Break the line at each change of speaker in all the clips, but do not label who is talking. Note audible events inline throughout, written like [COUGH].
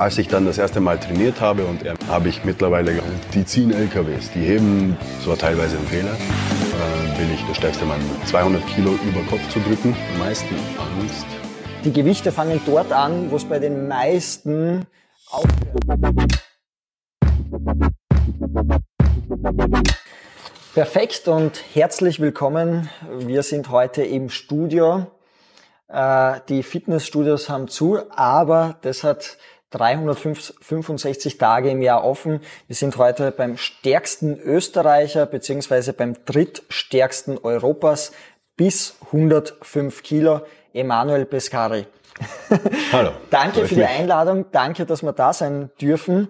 Als ich dann das erste Mal trainiert habe und er, habe ich mittlerweile, die ziehen LKWs, die heben, das war teilweise ein Fehler, äh, bin ich der stärkste Mann, 200 Kilo über Kopf zu drücken. Am meisten Angst.
Die Gewichte fangen dort an, wo es bei den meisten aufhört. Perfekt und herzlich willkommen. Wir sind heute im Studio. Äh, die Fitnessstudios haben zu, aber das hat 365 Tage im Jahr offen. Wir sind heute beim stärksten Österreicher beziehungsweise beim drittstärksten Europas bis 105 Kilo, Emanuel Pescari.
Hallo. [LAUGHS]
danke für die Einladung, danke, dass wir da sein dürfen.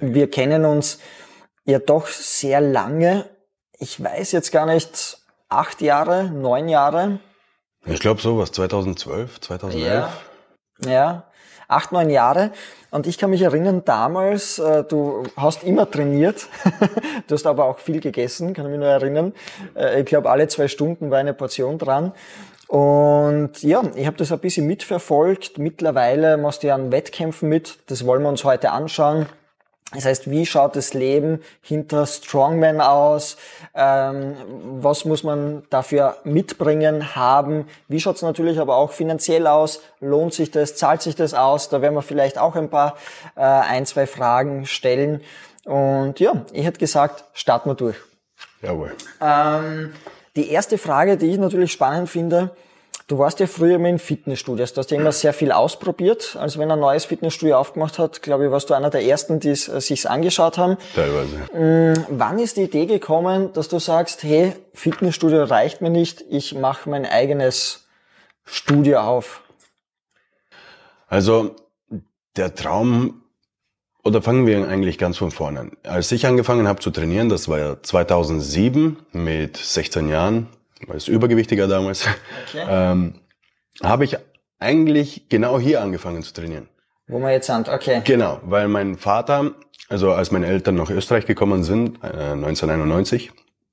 Wir kennen uns ja doch sehr lange. Ich weiß jetzt gar nicht, acht Jahre, neun Jahre.
Ich glaube sowas, 2012, 2011.
Ja, ja, acht, neun Jahre. Und ich kann mich erinnern, damals, äh, du hast immer trainiert, [LAUGHS] du hast aber auch viel gegessen, kann ich mich nur erinnern. Äh, ich glaube, alle zwei Stunden war eine Portion dran. Und ja, ich habe das ein bisschen mitverfolgt. Mittlerweile machst du ja an Wettkämpfen mit. Das wollen wir uns heute anschauen. Das heißt, wie schaut das Leben hinter Strongman aus? Ähm, was muss man dafür mitbringen, haben? Wie schaut es natürlich aber auch finanziell aus? Lohnt sich das? Zahlt sich das aus? Da werden wir vielleicht auch ein paar, äh, ein, zwei Fragen stellen. Und ja, ich hätte gesagt, starten wir durch.
Jawohl.
Ähm, die erste Frage, die ich natürlich spannend finde, Du warst ja früher immer in Fitnessstudios, du hast ja immer sehr viel ausprobiert. Also wenn ein neues Fitnessstudio aufgemacht hat, glaube ich, warst du einer der ersten, die es äh, sich's angeschaut haben.
Teilweise.
Mm, wann ist die Idee gekommen, dass du sagst, hey, Fitnessstudio reicht mir nicht, ich mache mein eigenes Studio auf?
Also der Traum, oder fangen wir eigentlich ganz von vorne an. Als ich angefangen habe zu trainieren, das war ja 2007 mit 16 Jahren, als Übergewichtiger damals, okay. ähm, habe ich eigentlich genau hier angefangen zu trainieren.
Wo wir jetzt sind, okay.
Genau, weil mein Vater, also als meine Eltern nach Österreich gekommen sind, äh, 1991,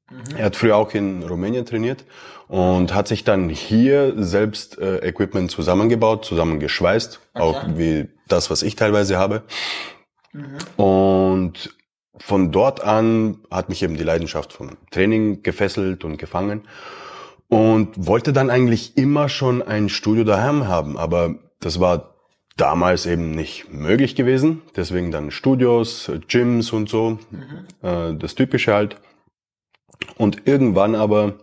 mhm. er hat früher auch in Rumänien trainiert und hat sich dann hier selbst äh, Equipment zusammengebaut, zusammengeschweißt, okay. auch wie das, was ich teilweise habe. Mhm. Und von dort an hat mich eben die Leidenschaft vom Training gefesselt und gefangen und wollte dann eigentlich immer schon ein Studio daheim haben, aber das war damals eben nicht möglich gewesen. Deswegen dann Studios, Gyms und so, mhm. äh, das Typische halt. Und irgendwann aber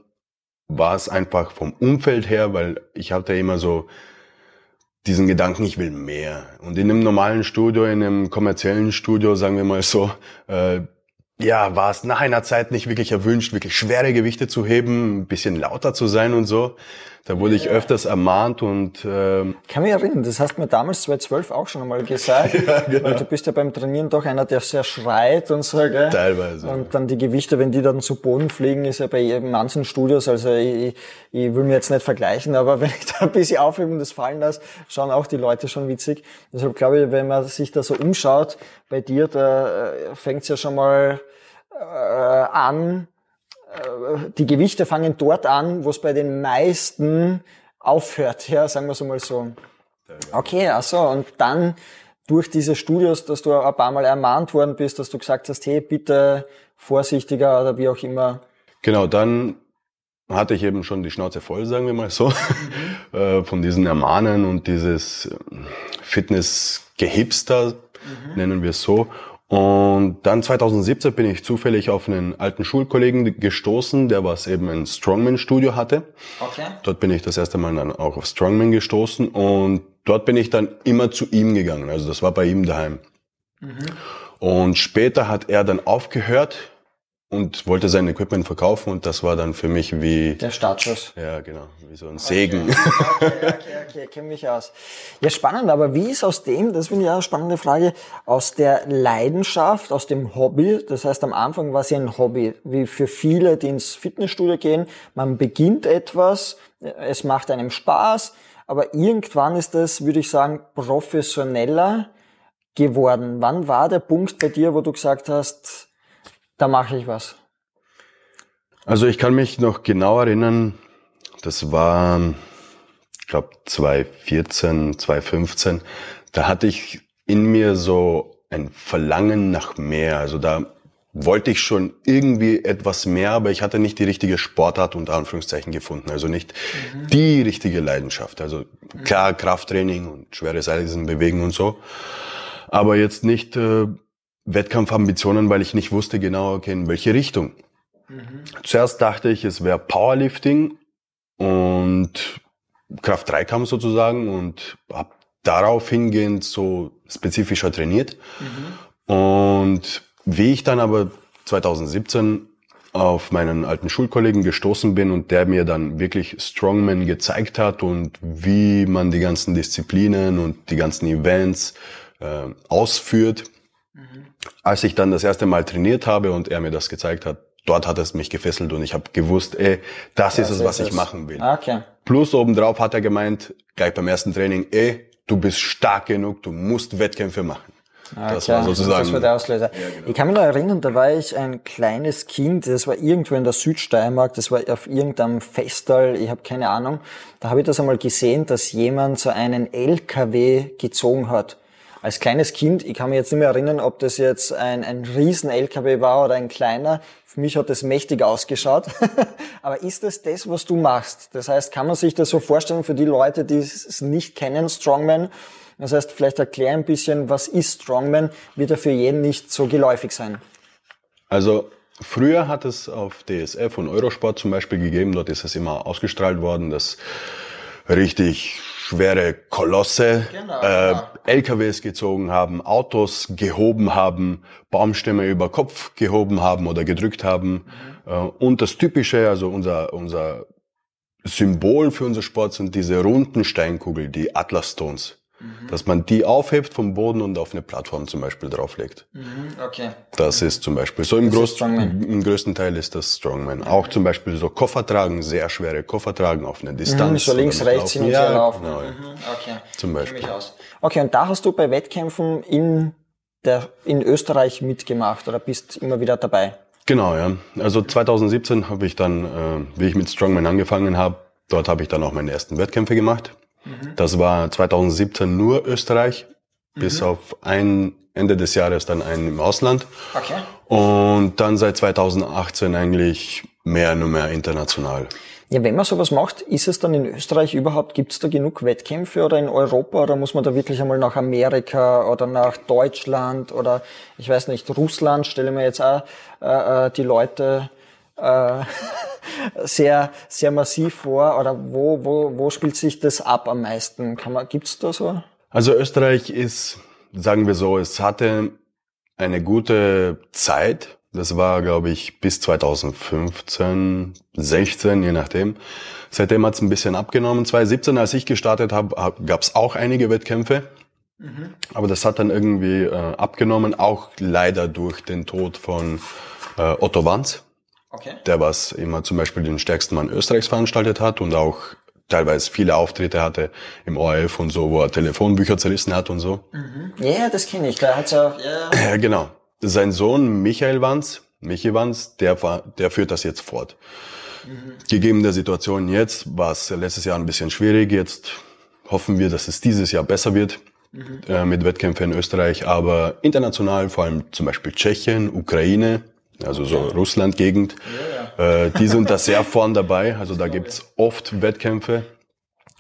war es einfach vom Umfeld her, weil ich hatte immer so diesen Gedanken, ich will mehr. Und in einem normalen Studio, in einem kommerziellen Studio, sagen wir mal so, äh, ja, war es nach einer Zeit nicht wirklich erwünscht, wirklich schwere Gewichte zu heben, ein bisschen lauter zu sein und so. Da wurde ich öfters ermahnt und ähm,
ich kann mich erinnern, das hast du mir damals 2012 auch schon einmal gesagt. [LAUGHS] ja, genau. Weil du bist ja beim Trainieren doch einer, der sehr schreit und so, gell?
Teilweise.
Und dann die Gewichte, wenn die dann zu Boden fliegen, ist ja bei manchen Studios, also ich, ich will mir jetzt nicht vergleichen, aber [LAUGHS] wenn ich da ein bisschen aufhebe und das fallen lasse, schauen auch die Leute schon witzig. Deshalb glaube ich, wenn man sich da so umschaut, bei dir, da äh, fängt's ja schon mal äh, an, die Gewichte fangen dort an, wo es bei den meisten aufhört, ja, sagen wir so mal so. Okay, also und dann durch diese Studios, dass du ein paar Mal ermahnt worden bist, dass du gesagt hast, hey, bitte vorsichtiger oder wie auch immer.
Genau, dann hatte ich eben schon die Schnauze voll, sagen wir mal so, mhm. [LAUGHS] Äh, von diesen Ermahnen und dieses Fitnessgehipster, mhm. nennen wir es so. Und dann 2017 bin ich zufällig auf einen alten Schulkollegen gestoßen, der was eben ein Strongman-Studio hatte. Okay. Dort bin ich das erste Mal dann auch auf Strongman gestoßen und dort bin ich dann immer zu ihm gegangen. Also das war bei ihm daheim. Mhm. Und später hat er dann aufgehört und wollte sein Equipment verkaufen und das war dann für mich wie...
Der Startschuss.
Ja, genau, wie so ein Segen.
Okay, okay, okay, okay, kenne mich aus. Ja, spannend, aber wie ist aus dem, das finde ich auch eine spannende Frage, aus der Leidenschaft, aus dem Hobby, das heißt am Anfang war es ja ein Hobby, wie für viele, die ins Fitnessstudio gehen, man beginnt etwas, es macht einem Spaß, aber irgendwann ist das, würde ich sagen, professioneller geworden. Wann war der Punkt bei dir, wo du gesagt hast, da mache ich was.
Also ich kann mich noch genau erinnern, das war, ich glaube 2014, 2015, da hatte ich in mir so ein Verlangen nach mehr. Also da wollte ich schon irgendwie etwas mehr, aber ich hatte nicht die richtige Sportart unter Anführungszeichen gefunden. Also nicht mhm. die richtige Leidenschaft. Also klar Krafttraining und schwere Seilsen bewegen und so. Aber jetzt nicht äh, Wettkampfambitionen, weil ich nicht wusste genau, okay, in welche Richtung. Mhm. Zuerst dachte ich, es wäre Powerlifting und Kraft-3-Kampf sozusagen und habe darauf hingehend so spezifischer trainiert. Mhm. Und wie ich dann aber 2017 auf meinen alten Schulkollegen gestoßen bin und der mir dann wirklich Strongman gezeigt hat und wie man die ganzen Disziplinen und die ganzen Events äh, ausführt. Mhm. Als ich dann das erste Mal trainiert habe und er mir das gezeigt hat, dort hat es mich gefesselt und ich habe gewusst, ey, das, das ist es, was ist ich machen will.
Okay.
Plus obendrauf hat er gemeint, gleich beim ersten Training, ey, du bist stark genug, du musst Wettkämpfe machen.
Okay. Das war sozusagen. Das war der Auslöser. Ja, genau. Ich kann mich noch erinnern, da war ich ein kleines Kind, das war irgendwo in der Südsteiermark, das war auf irgendeinem Festal, ich habe keine Ahnung. Da habe ich das einmal gesehen, dass jemand so einen LKW gezogen hat als kleines Kind, ich kann mich jetzt nicht mehr erinnern, ob das jetzt ein, ein riesen LKW war oder ein kleiner. Für mich hat das mächtig ausgeschaut. [LAUGHS] Aber ist das das, was du machst? Das heißt, kann man sich das so vorstellen für die Leute, die es nicht kennen, Strongman? Das heißt, vielleicht erklär ein bisschen, was ist Strongman? Wird er für jeden nicht so geläufig sein?
Also, früher hat es auf DSF und Eurosport zum Beispiel gegeben, dort ist es immer ausgestrahlt worden, dass richtig schwere Kolosse genau, äh, genau. LKWs gezogen haben, Autos gehoben haben, Baumstämme über Kopf gehoben haben oder gedrückt haben. Mhm. Äh, und das Typische, also unser, unser Symbol für unser Sport sind diese runden Steinkugeln, die Atlas Stones. Mhm. Dass man die aufhebt vom Boden und auf eine Plattform zum Beispiel drauflegt.
Mhm, okay.
Das ist zum Beispiel so im, Groß im größten Teil ist das Strongman. Mhm. Auch zum Beispiel so Koffer tragen, sehr schwere Koffer tragen auf eine Distanz.
Mhm, so links, rechts hin und her laufen.
Genau. Mhm, okay. Zum Beispiel.
Okay, und da hast du bei Wettkämpfen in der, in Österreich mitgemacht oder bist immer wieder dabei?
Genau, ja. Also 2017 habe ich dann, äh, wie ich mit Strongman angefangen habe, dort habe ich dann auch meine ersten Wettkämpfe gemacht. Mhm. Das war 2017 nur Österreich, mhm. bis auf ein Ende des Jahres dann einen im Ausland.
Okay.
Und dann seit 2018 eigentlich mehr nur mehr international.
Ja, wenn man sowas macht, ist es dann in Österreich überhaupt, gibt es da genug Wettkämpfe oder in Europa oder muss man da wirklich einmal nach Amerika oder nach Deutschland oder ich weiß nicht, Russland, stelle mir jetzt auch äh, äh die Leute äh, [LAUGHS] sehr, sehr massiv vor? Oder wo, wo, wo spielt sich das ab am meisten? Kann man, gibt's da so?
Also Österreich ist, sagen wir so, es hatte eine gute Zeit. Das war, glaube ich, bis 2015, 16, je nachdem. Seitdem hat es ein bisschen abgenommen. 2017, als ich gestartet habe, gab es auch einige Wettkämpfe. Mhm. Aber das hat dann irgendwie äh, abgenommen, auch leider durch den Tod von äh, Otto Wanz.
Okay.
Der was immer zum Beispiel den stärksten Mann Österreichs veranstaltet hat und auch teilweise viele Auftritte hatte im ORF und so, wo er Telefonbücher zerrissen hat und so.
Mhm. Ja, das kenne ich. Da hat's auch, ja.
ja. Genau. Sein Sohn Michael Wanz, Michi Wanz, der, der führt das jetzt fort. Mhm. Gegeben der Situation jetzt war es letztes Jahr ein bisschen schwierig. Jetzt hoffen wir, dass es dieses Jahr besser wird mhm. äh, mit Wettkämpfen in Österreich, aber international, vor allem zum Beispiel Tschechien, Ukraine, also so Russland-Gegend. Ja, ja. Äh, die sind da sehr [LAUGHS] vorn dabei. Also da gibt's oft Wettkämpfe.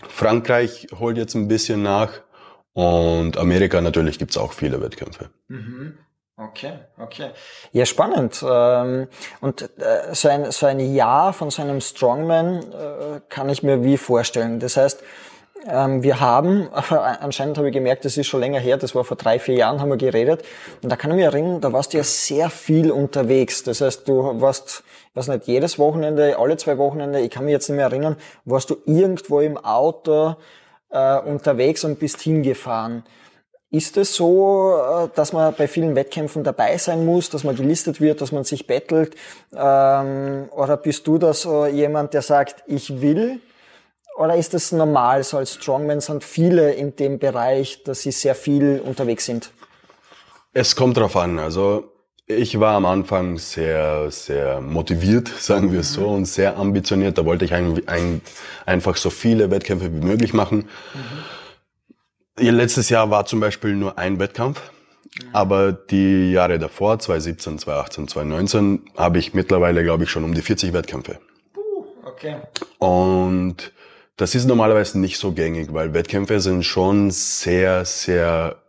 Frankreich holt jetzt ein bisschen nach. Und Amerika natürlich gibt's auch viele Wettkämpfe.
Mhm. Okay, okay. Ja, spannend. Ähm, und äh, so ein, so ein Jahr von so einem Strongman äh, kann ich mir wie vorstellen. Das heißt, ähm, wir haben, [LAUGHS] anscheinend habe ich gemerkt, das ist schon länger her, das war vor drei, vier Jahren, haben wir geredet. Und da kann ich mich erinnern, da warst du ja sehr viel unterwegs. Das heißt, du warst, ich weiß nicht, jedes Wochenende, alle zwei Wochenende, ich kann mich jetzt nicht mehr erinnern, warst du irgendwo im Auto äh, unterwegs und bist hingefahren. Ist es so, äh, dass man bei vielen Wettkämpfen dabei sein muss, dass man gelistet wird, dass man sich bettelt? Ähm, oder bist du da so jemand, der sagt, ich will oder ist das normal, so als Strongman sind viele in dem Bereich, dass sie sehr viel unterwegs sind?
Es kommt drauf an. Also ich war am Anfang sehr, sehr motiviert, [LAUGHS] sagen wir es so, und sehr ambitioniert. Da wollte ich ein, ein, einfach so viele Wettkämpfe wie möglich machen. Mhm. Letztes Jahr war zum Beispiel nur ein Wettkampf. Aber die Jahre davor, 2017, 2018, 2019, habe ich mittlerweile, glaube ich, schon um die 40 Wettkämpfe.
Okay.
Und das ist normalerweise nicht so gängig, weil Wettkämpfe sind schon sehr, sehr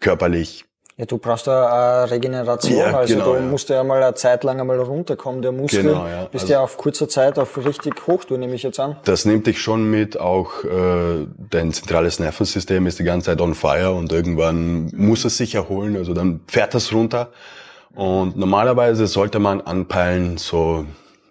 körperlich
ja, du brauchst da eine Regeneration, ja, also genau, du ja. musst ja mal eine Zeit lang einmal runterkommen, der Muskel. Genau, ja. Bist also, ja auf kurzer Zeit auf richtig hoch, du nehme ich jetzt an.
Das nimmt dich schon mit, auch äh, dein zentrales Nervensystem ist die ganze Zeit on fire und irgendwann muss es sich erholen, also dann fährt das runter. Und normalerweise sollte man anpeilen, so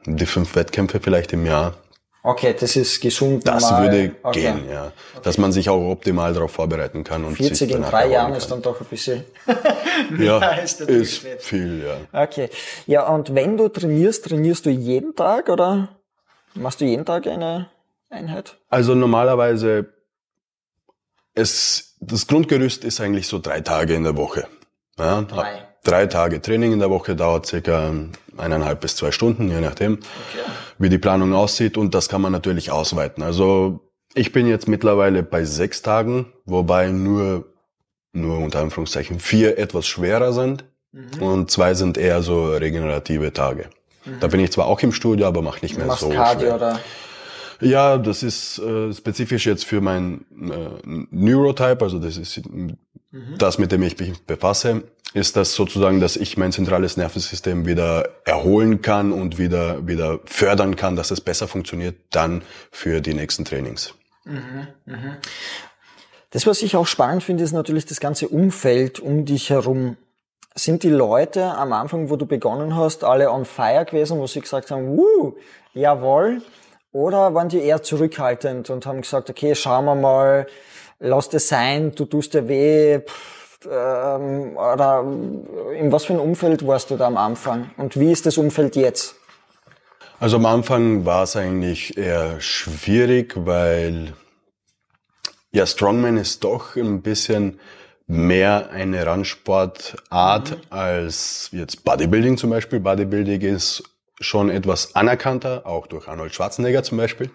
die fünf Wettkämpfe vielleicht im Jahr.
Okay, das ist gesund.
Das normal. würde okay. gehen, ja. Okay. Dass man sich auch optimal darauf vorbereiten kann. Und
40 in drei Jahren ist dann doch ein bisschen. [LAUGHS]
ja, ist, ist viel, ja.
Okay. Ja, und wenn du trainierst, trainierst du jeden Tag oder machst du jeden Tag eine Einheit?
Also normalerweise, es, das Grundgerüst ist eigentlich so drei Tage in der Woche. Ja, drei. Drei Tage Training in der Woche dauert circa eineinhalb bis zwei Stunden, je nachdem. Okay wie die Planung aussieht und das kann man natürlich ausweiten. Also ich bin jetzt mittlerweile bei sechs Tagen, wobei nur, nur unter Anführungszeichen vier etwas schwerer sind mhm. und zwei sind eher so regenerative Tage. Mhm. Da bin ich zwar auch im Studio, aber mache nicht mehr
du
so
Cardio schwer. Oder?
Ja, das ist äh, spezifisch jetzt für mein äh, Neurotype, also das ist mhm. das, mit dem ich mich befasse ist das sozusagen, dass ich mein zentrales Nervensystem wieder erholen kann und wieder, wieder fördern kann, dass es besser funktioniert dann für die nächsten Trainings. Mhm,
mh. Das, was ich auch spannend finde, ist natürlich das ganze Umfeld um dich herum. Sind die Leute am Anfang, wo du begonnen hast, alle on fire gewesen, wo sie gesagt haben, wuh, jawohl, oder waren die eher zurückhaltend und haben gesagt, okay, schauen wir mal, lass das sein, du tust dir weh, pff, ähm, oder in was für ein Umfeld warst du da am Anfang und wie ist das Umfeld jetzt?
Also am Anfang war es eigentlich eher schwierig, weil ja, Strongman ist doch ein bisschen mehr eine Randsportart mhm. als jetzt Bodybuilding zum Beispiel. Bodybuilding ist schon etwas anerkannter, auch durch Arnold Schwarzenegger zum Beispiel. Mhm.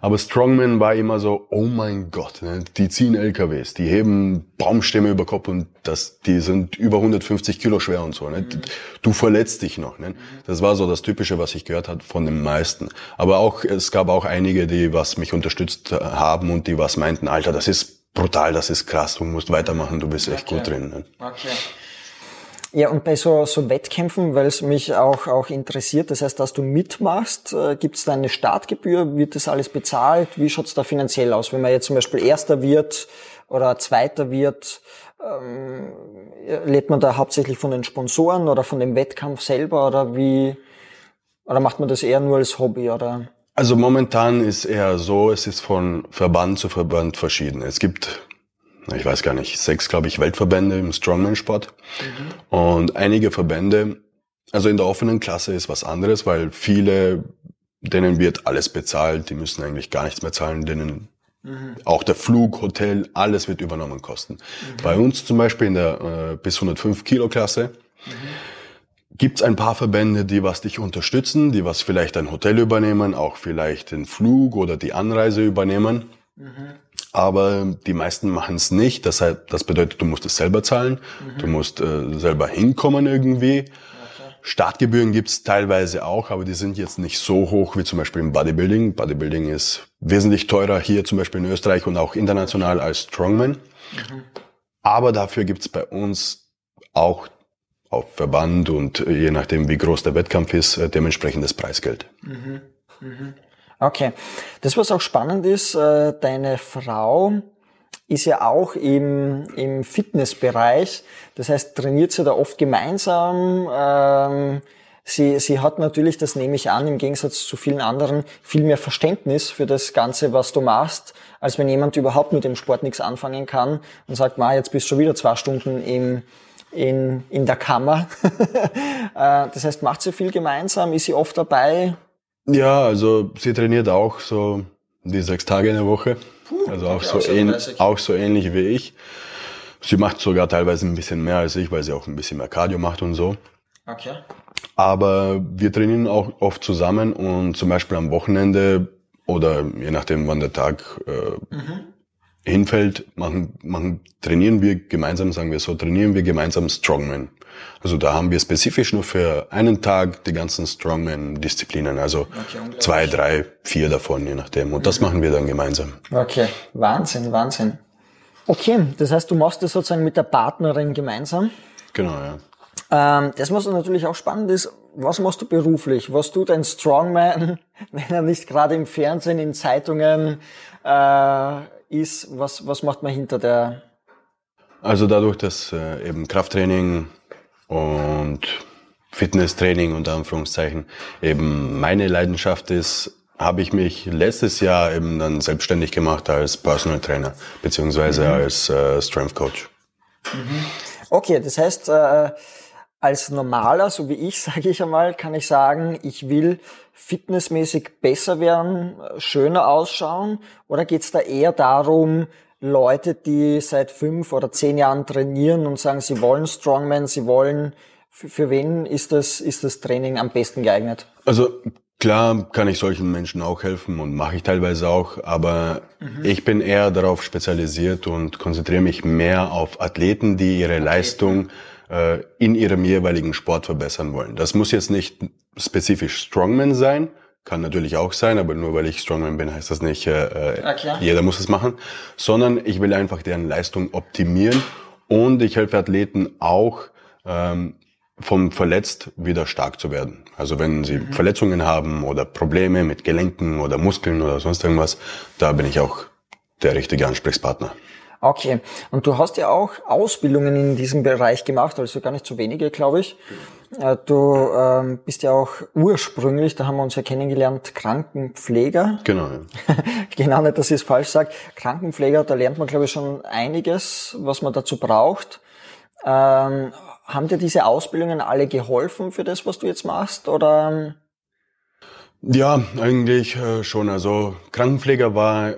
Aber Strongman war immer so, oh mein Gott, ne, die ziehen LKWs, die heben Baumstämme über Kopf und das, die sind über 150 Kilo schwer und so. Ne. Mhm. Du verletzt dich noch. Ne. Das war so das Typische, was ich gehört habe von den meisten. Aber auch, es gab auch einige, die was mich unterstützt haben und die was meinten, Alter, das ist brutal, das ist krass, du musst weitermachen, du bist echt okay. gut drin. Ne. Okay.
Ja, und bei so, so Wettkämpfen, weil es mich auch, auch interessiert, das heißt, dass du mitmachst, äh, gibt es da eine Startgebühr, wird das alles bezahlt? Wie schaut's da finanziell aus? Wenn man jetzt zum Beispiel Erster wird oder Zweiter wird, ähm, lädt man da hauptsächlich von den Sponsoren oder von dem Wettkampf selber oder wie, oder macht man das eher nur als Hobby oder?
Also momentan ist eher so, es ist von Verband zu Verband verschieden. Es gibt ich weiß gar nicht, sechs, glaube ich, Weltverbände im Strongman-Sport. Mhm. Und einige Verbände, also in der offenen Klasse ist was anderes, weil viele, denen wird alles bezahlt, die müssen eigentlich gar nichts mehr zahlen, denen mhm. auch der Flug, Hotel, alles wird übernommen kosten. Mhm. Bei uns zum Beispiel in der äh, bis 105 Kilo Klasse mhm. gibt's ein paar Verbände, die was dich unterstützen, die was vielleicht ein Hotel übernehmen, auch vielleicht den Flug oder die Anreise übernehmen. Mhm. Aber die meisten machen es nicht. Das, heißt, das bedeutet, du musst es selber zahlen. Mhm. Du musst äh, selber hinkommen irgendwie. Okay. Startgebühren gibt's teilweise auch, aber die sind jetzt nicht so hoch wie zum Beispiel im Bodybuilding. Bodybuilding ist wesentlich teurer hier zum Beispiel in Österreich und auch international als Strongman. Mhm. Aber dafür gibt's bei uns auch auf Verband und je nachdem, wie groß der Wettkampf ist, äh, dementsprechendes Preisgeld. Mhm.
Mhm. Okay. Das, was auch spannend ist, äh, deine Frau ist ja auch im, im Fitnessbereich. Das heißt, trainiert sie da oft gemeinsam. Ähm, sie, sie hat natürlich, das nehme ich an, im Gegensatz zu vielen anderen, viel mehr Verständnis für das Ganze, was du machst, als wenn jemand überhaupt mit dem Sport nichts anfangen kann und sagt, ma, jetzt bist du schon wieder zwei Stunden im, in, in der Kammer. [LAUGHS] Äh, das heißt, macht sie viel gemeinsam? Ist sie oft dabei?
Ja, also sie trainiert auch so die sechs Tage in der Woche. Puh, also auch, so ähn, auch so ähnlich wie ich. Sie macht sogar teilweise ein bisschen mehr als ich, weil sie auch ein bisschen mehr Cardio macht und so. Okay. Aber wir trainieren auch oft zusammen und zum Beispiel am Wochenende oder je nachdem, wann der Tag äh, mhm. hinfällt, machen, machen, trainieren wir gemeinsam, sagen wir so, trainieren wir gemeinsam Strongman. Also da haben wir spezifisch nur für einen Tag die ganzen Strongman-Disziplinen, also okay, zwei, drei, vier davon, je nachdem. Und das mhm. machen wir dann gemeinsam.
Okay, Wahnsinn, Wahnsinn. Okay, das heißt, du machst das sozusagen mit der Partnerin gemeinsam.
Genau, ja.
Ähm, das, was natürlich auch spannend ist, was machst du beruflich? Was tut ein Strongman, [LAUGHS] wenn er nicht gerade im Fernsehen, in Zeitungen äh, ist? Was, was macht man hinter der?
Also dadurch, dass äh, eben Krafttraining und Fitnesstraining unter Anführungszeichen eben meine Leidenschaft ist, habe ich mich letztes Jahr eben dann selbstständig gemacht als Personal Trainer beziehungsweise mhm. als äh, Strength Coach.
Mhm. Okay, das heißt, äh, als normaler, so wie ich, [LAUGHS] sage ich einmal, kann ich sagen, ich will fitnessmäßig besser werden, schöner ausschauen? Oder geht es da eher darum, Leute, die seit fünf oder zehn Jahren trainieren und sagen, sie wollen Strongman, sie wollen, für, für wen ist das, ist das Training am besten geeignet?
Also Klar kann ich solchen Menschen auch helfen und mache ich teilweise auch, aber mhm. ich bin eher darauf spezialisiert und konzentriere mich mehr auf Athleten, die ihre Leistung äh, in ihrem jeweiligen Sport verbessern wollen. Das muss jetzt nicht spezifisch Strongman sein, kann natürlich auch sein, aber nur weil ich Strongman bin, heißt das nicht, äh, okay. Äh, jeder muss es machen, sondern ich will einfach deren Leistung optimieren und ich helfe Athleten auch, ähm, vom verletzt wieder stark zu werden. Also wenn sie mhm. Verletzungen haben oder Probleme mit Gelenken oder Muskeln oder sonst irgendwas, da bin ich auch der richtige Ansprechpartner.
Okay. Und du hast ja auch Ausbildungen in diesem Bereich gemacht, also gar nicht so wenige, glaube ich. Äh, du ähm, bist ja auch ursprünglich, da haben wir uns ja kennengelernt, Krankenpfleger.
Genau. Ja. [LAUGHS]
genau, nicht, dass ich es falsch sage. Krankenpfleger, da lernt man, glaube ich, schon einiges, was man dazu braucht. Ähm, haben dir diese Ausbildungen alle geholfen für das, was du jetzt machst? Oder?
Ja, eigentlich äh, schon. Also Krankenpfleger war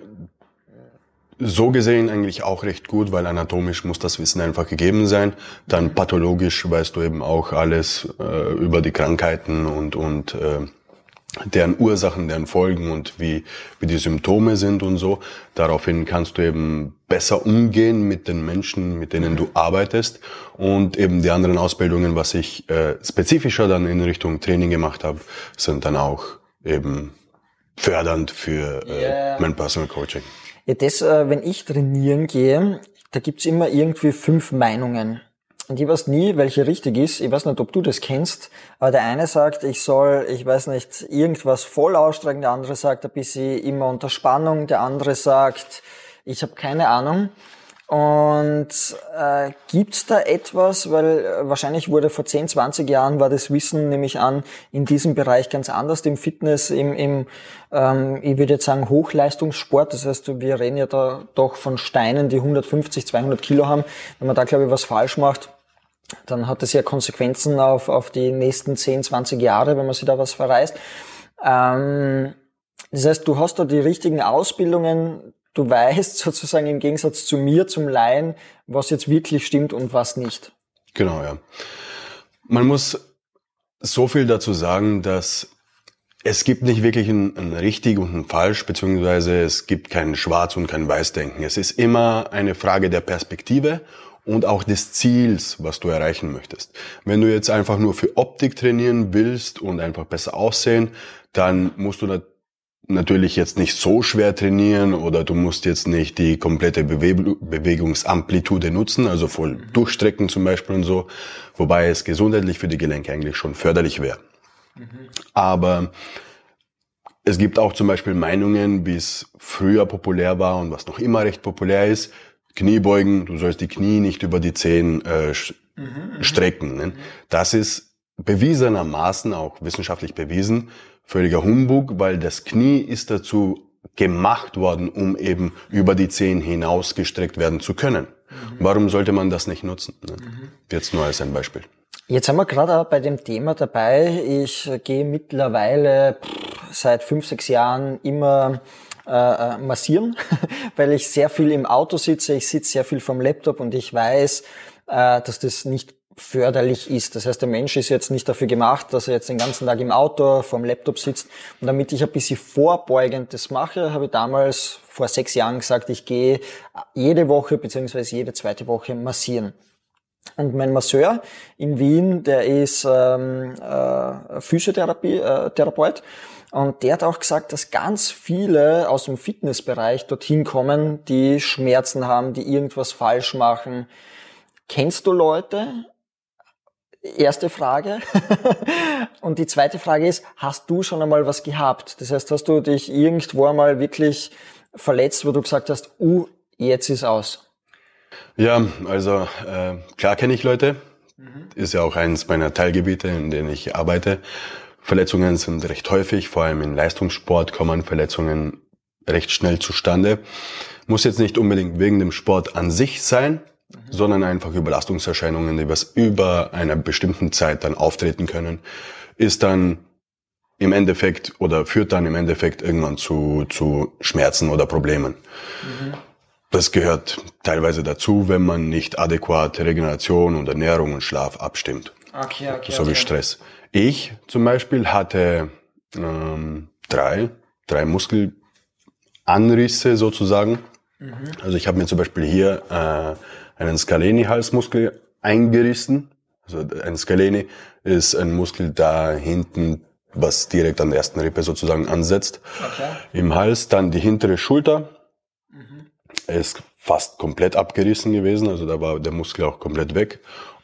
so gesehen eigentlich auch recht gut, weil anatomisch muss das Wissen einfach gegeben sein. Dann pathologisch weißt du eben auch alles äh, über die Krankheiten und, und äh, deren Ursachen, deren Folgen und wie, wie die Symptome sind und so. Daraufhin kannst du eben besser umgehen mit den Menschen, mit denen du arbeitest. Und eben die anderen Ausbildungen, was ich äh, spezifischer dann in Richtung Training gemacht habe, sind dann auch eben fördernd für äh, yeah. mein Personal Coaching.
Ja, das, äh, wenn ich trainieren gehe, da gibt's immer irgendwie fünf Meinungen. Und ich weiß nie, welche richtig ist. Ich weiß nicht, ob du das kennst. Aber der eine sagt, ich soll, ich weiß nicht, irgendwas voll ausstrecken. Der andere sagt ein bisschen immer unter Spannung. Der andere sagt, ich habe keine Ahnung. Und äh, gibt da etwas, weil äh, wahrscheinlich wurde vor 10, 20 Jahren war das Wissen nämlich an in diesem Bereich ganz anders, im Fitness, im, im ähm, ich würde jetzt sagen Hochleistungssport. Das heißt, wir reden ja da doch von Steinen, die 150, 200 Kilo haben. Wenn man da, glaube ich, was falsch macht, dann hat das ja Konsequenzen auf, auf die nächsten 10, 20 Jahre, wenn man sich da was verreist. Ähm, das heißt, du hast da die richtigen Ausbildungen, du weißt sozusagen im Gegensatz zu mir, zum Laien, was jetzt wirklich stimmt und was nicht.
Genau, ja. Man muss so viel dazu sagen, dass es gibt nicht wirklich ein, ein richtig und ein falsch, beziehungsweise es gibt kein Schwarz und kein Weiß-Denken. Es ist immer eine Frage der Perspektive und auch des Ziels, was du erreichen möchtest. Wenn du jetzt einfach nur für Optik trainieren willst und einfach besser aussehen, dann musst du natürlich jetzt nicht so schwer trainieren oder du musst jetzt nicht die komplette Bewe Bewegungsamplitude nutzen, also voll durchstrecken zum Beispiel und so, wobei es gesundheitlich für die Gelenke eigentlich schon förderlich wäre. Mhm. Aber es gibt auch zum Beispiel Meinungen, wie es früher populär war und was noch immer recht populär ist. Kniebeugen, du sollst die Knie nicht über die Zehen äh, mhm, mhm, strecken. Ne? Das ist bewiesenermaßen, auch wissenschaftlich bewiesen, völliger Humbug, weil das Knie ist dazu gemacht worden, um eben über die Zehen hinaus gestreckt werden zu können. Mhm. Warum sollte man das nicht nutzen? Ne? Mhm. Jetzt nur als ein Beispiel.
Jetzt sind wir gerade bei dem Thema dabei. Ich gehe mittlerweile seit fünf, sechs Jahren immer äh, äh massieren, [LAUGHS] weil ich sehr viel im Auto sitze. Ich sitze sehr viel vom Laptop und ich weiß, äh, dass das nicht förderlich ist. Das heißt, der Mensch ist jetzt nicht dafür gemacht, dass er jetzt den ganzen Tag im Auto vorm Laptop sitzt. Und damit ich ein bisschen vorbeugend das mache, habe ich damals vor sechs Jahren gesagt, ich gehe jede Woche beziehungsweise jede zweite Woche massieren. Und mein Masseur in Wien, der ist ähm, äh, Physiotherapie-Therapeut. Äh, und der hat auch gesagt, dass ganz viele aus dem Fitnessbereich dorthin kommen, die Schmerzen haben, die irgendwas falsch machen. Kennst du Leute? Erste Frage. [LAUGHS] und die zweite Frage ist, hast du schon einmal was gehabt? Das heißt, hast du dich irgendwo einmal wirklich verletzt, wo du gesagt hast, uh, jetzt ist aus?
Ja, also äh, klar kenne ich Leute. Mhm. Ist ja auch eines meiner Teilgebiete, in denen ich arbeite. Verletzungen sind recht häufig, vor allem im Leistungssport kommen Verletzungen recht schnell zustande. Muss jetzt nicht unbedingt wegen dem Sport an sich sein, mhm. sondern einfach Überlastungserscheinungen, die was über einer bestimmten Zeit dann auftreten können, ist dann im Endeffekt oder führt dann im Endeffekt irgendwann zu, zu Schmerzen oder Problemen. Mhm. Das gehört teilweise dazu, wenn man nicht adäquat Regeneration und Ernährung und Schlaf abstimmt. Okay, okay. So wie Stress. Ich zum Beispiel hatte ähm, drei, drei Muskelanrisse sozusagen. Mhm. Also ich habe mir zum Beispiel hier äh, einen Scaleni-Halsmuskel eingerissen. Also ein Scaleni ist ein Muskel da hinten, was direkt an der ersten Rippe sozusagen ansetzt. Okay. Im Hals dann die hintere Schulter er ist fast komplett abgerissen gewesen, also da war der Muskel auch komplett weg.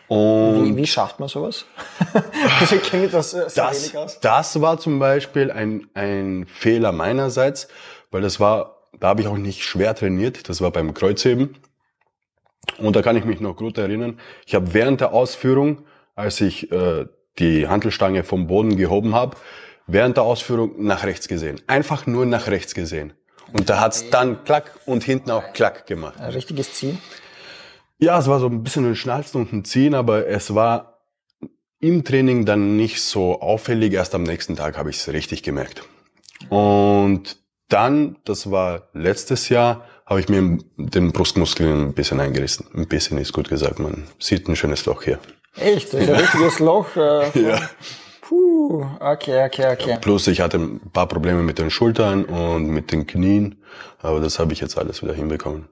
Und wie, wie schafft man sowas? [LAUGHS]
ich kenne das sehr das, wenig aus. Das war zum Beispiel ein, ein Fehler meinerseits, weil das war, da habe ich auch nicht schwer trainiert, das war beim Kreuzheben. Und da kann ich mich noch gut erinnern, ich habe während der Ausführung, als ich äh, die Hantelstange vom Boden gehoben habe, während der Ausführung nach rechts gesehen. Einfach nur nach rechts gesehen. Und da hat's dann klack und hinten auch klack gemacht.
Ein richtiges Ziehen?
Ja, es war so ein bisschen ein Schnalzen und ein Ziehen, aber es war im Training dann nicht so auffällig. Erst am nächsten Tag habe ich es richtig gemerkt. Und dann, das war letztes Jahr, habe ich mir den Brustmuskel ein bisschen eingerissen. Ein bisschen ist gut gesagt, man sieht ein schönes Loch hier.
Echt? Das ist ein richtiges Loch. Äh, [LAUGHS] ja. Puh, okay, okay, okay.
Plus ich hatte ein paar Probleme mit den Schultern und mit den Knien, aber das habe ich jetzt alles wieder hinbekommen.